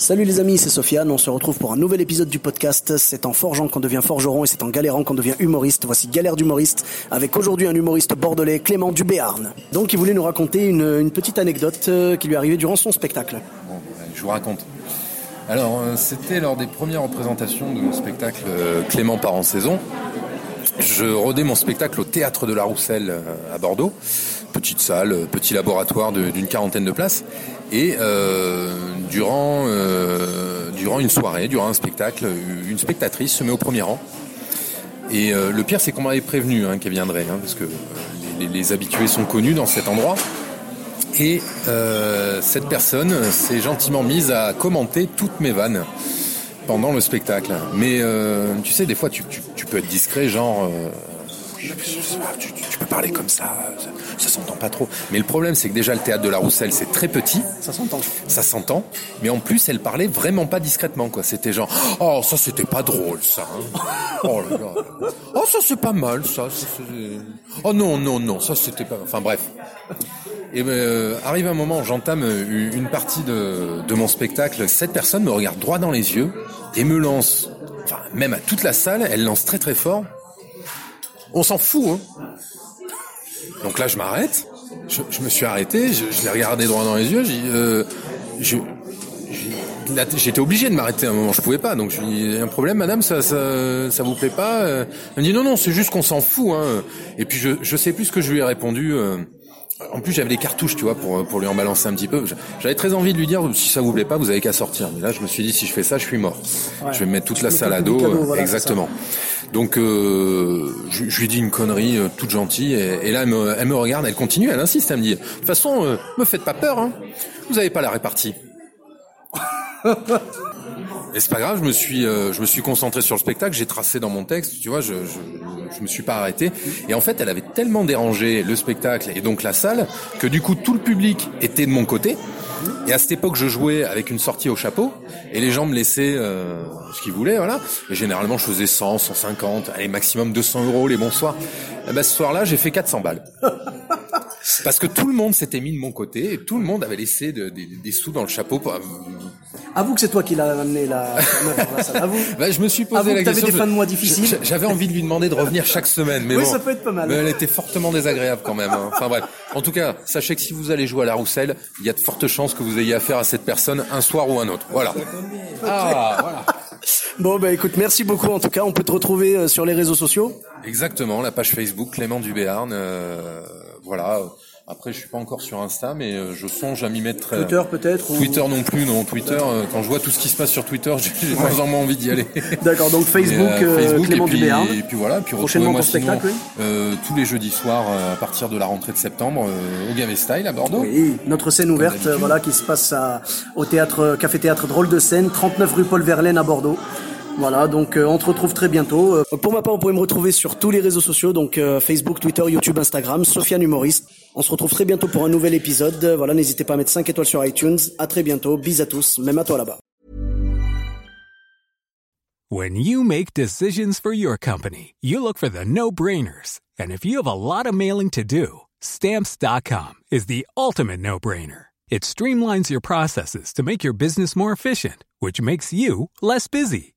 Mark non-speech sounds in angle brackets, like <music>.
Salut les amis, c'est Sofiane, on se retrouve pour un nouvel épisode du podcast. C'est en forgeant qu'on devient forgeron et c'est en galérant qu'on devient humoriste. Voici Galère d'humoriste avec aujourd'hui un humoriste bordelais, Clément Dubéarn. Donc il voulait nous raconter une, petite anecdote euh, qui lui est arrivée durant son spectacle. Ben, je vous raconte. Alors, euh, c'était lors des premières représentations de mon spectacle euh, Clément part en saison. Je rodais mon spectacle au théâtre de la Rousselle à Bordeaux. Petite salle, euh, petit laboratoire d'une quarantaine de places. Et euh, durant, euh, durant une soirée, durant un spectacle, une spectatrice se met au premier rang. Et le pire, c'est qu'on m'avait prévenu hein, qu'elle viendrait, hein, parce que les, habitués sont connus dans cet endroit. Et cette personne s'est gentiment mise à commenter toutes mes vannes pendant le spectacle. Mais tu sais, des fois, tu peux être discret, genre... tu, tu- peux parler comme ça, ça, ça s'entend pas trop. Mais le problème, c'est que déjà, le théâtre de la Rousselle, c'est très petit, Ça s'entend. ça s'entend. Mais en plus, elle parlait vraiment pas discrètement, quoi. C'était genre, oh, ça, c'était pas drôle, ça. hein. Oh là là. Oh, ça, c'est pas mal, ça. Oh non, non, non, ça, c'était pas... Enfin, bref. Et ben, euh, arrive un moment, j'entame euh, une partie de, de mon spectacle. Cette personne me regarde droit dans les yeux et me lance, enfin même à toute la salle, elle lance très très fort. On s'en fout, hein. Donc là, je m'arrête. Je, je me suis arrêté. Je, je l'ai regardé droit dans les yeux. J'ai, euh, je, j'étais obligé de m'arrêter à un moment. Je pouvais pas. Donc je lui dis, un problème, madame, ça, ça, ça vous plaît pas Euh, Elle me dit non, non, c'est juste qu'on s'en fout. Hein. Et puis je, je sais plus ce que je lui ai répondu. euh, en plus, j'avais des cartouches, tu vois, pour, pour lui en balancer un petit peu. J'avais très envie de lui dire, si ça vous plaît pas, vous avez qu'à sortir. Mais là, je me suis dit, si je fais ça, je suis mort. Ouais. Je vais me mettre toute Tu la salle à dos. euh, voilà, exactement. Donc, euh, je, je lui dis une connerie euh, toute gentille. Et, et là, elle me, elle me regarde, elle continue, elle insiste, elle me dit, de toute façon, euh, me faites pas peur, hein. Vous avez pas la répartie. <laughs> Et c'est pas grave, je me suis, euh, je me suis concentré sur le spectacle, j'ai tracé dans mon texte, tu vois, je, je, je me suis pas arrêté. Et en fait, elle avait tellement dérangé le spectacle et donc la salle que du coup tout le public était de mon côté. Et à cette époque, je jouais avec une sortie au chapeau et les gens me laissaient euh, ce qu'ils voulaient, voilà. Et généralement, je faisais 100, 150, allez maximum 200 euros les bons soirs. Et ben ce soir-là, j'ai fait 400 balles. Parce que tout le monde s'était mis de mon côté et tout le monde avait laissé de- des- des sous dans le chapeau. pour- Avoue que c'est toi qui l'as amené la, dans la salle. Avoue. <laughs> Bah, je me suis posé Avoue la que t'avais question. des je- fins de mois difficiles. J'avais envie de lui demander de revenir chaque semaine, mais Oui, bon. ça peut être pas mal. Mais elle était fortement désagréable quand même. hein. Enfin bref. En tout cas, sachez que si vous allez jouer à la Rousselle, il y a de fortes chances que vous ayez affaire à cette personne un soir ou un autre. Voilà. Ah, voilà. Bon, bah écoute, merci beaucoup. En tout cas, on peut te retrouver euh, sur les réseaux sociaux. Exactement. La page Facebook Clément Dubéarn. euh, voilà. Après, je suis pas encore sur Insta, mais euh, je songe à m'y mettre. euh, Twitter peut-être ou- Twitter non plus, non. Twitter, euh, quand je vois tout ce qui se passe sur Twitter, <laughs> j'ai de moins en moins envie d'y aller. D'accord, donc <laughs> Facebook, Et, euh, Facebook, Clément et puis. Et puis voilà, puis Prochainement sinon, spectacle, euh, tous les jeudis soirs euh, à partir de la rentrée de septembre euh, au Gavé Style à Bordeaux. Oui, notre scène ouverte, voilà, qui se passe à- au théâtre, Café Théâtre Drôle de Scène, 39 rue Paul Verlaine à Bordeaux. Voilà, donc euh, on te retrouve très bientôt. Euh, pour ma part, vous pouvez me retrouver sur tous les réseaux sociaux, donc euh, Facebook, Twitter, YouTube, Instagram, Sofiane Humoriste. On se retrouve très bientôt pour un nouvel épisode. Voilà, n'hésitez pas à mettre 5 étoiles sur iTunes. À très bientôt, bis à tous, même à toi là-bas. When you make decisions for your company, you look for the no-brainers. And if you have a lot of mailing to do, stamps.com is the ultimate no-brainer. It streamlines your processes to make your business more efficient, which makes you less busy.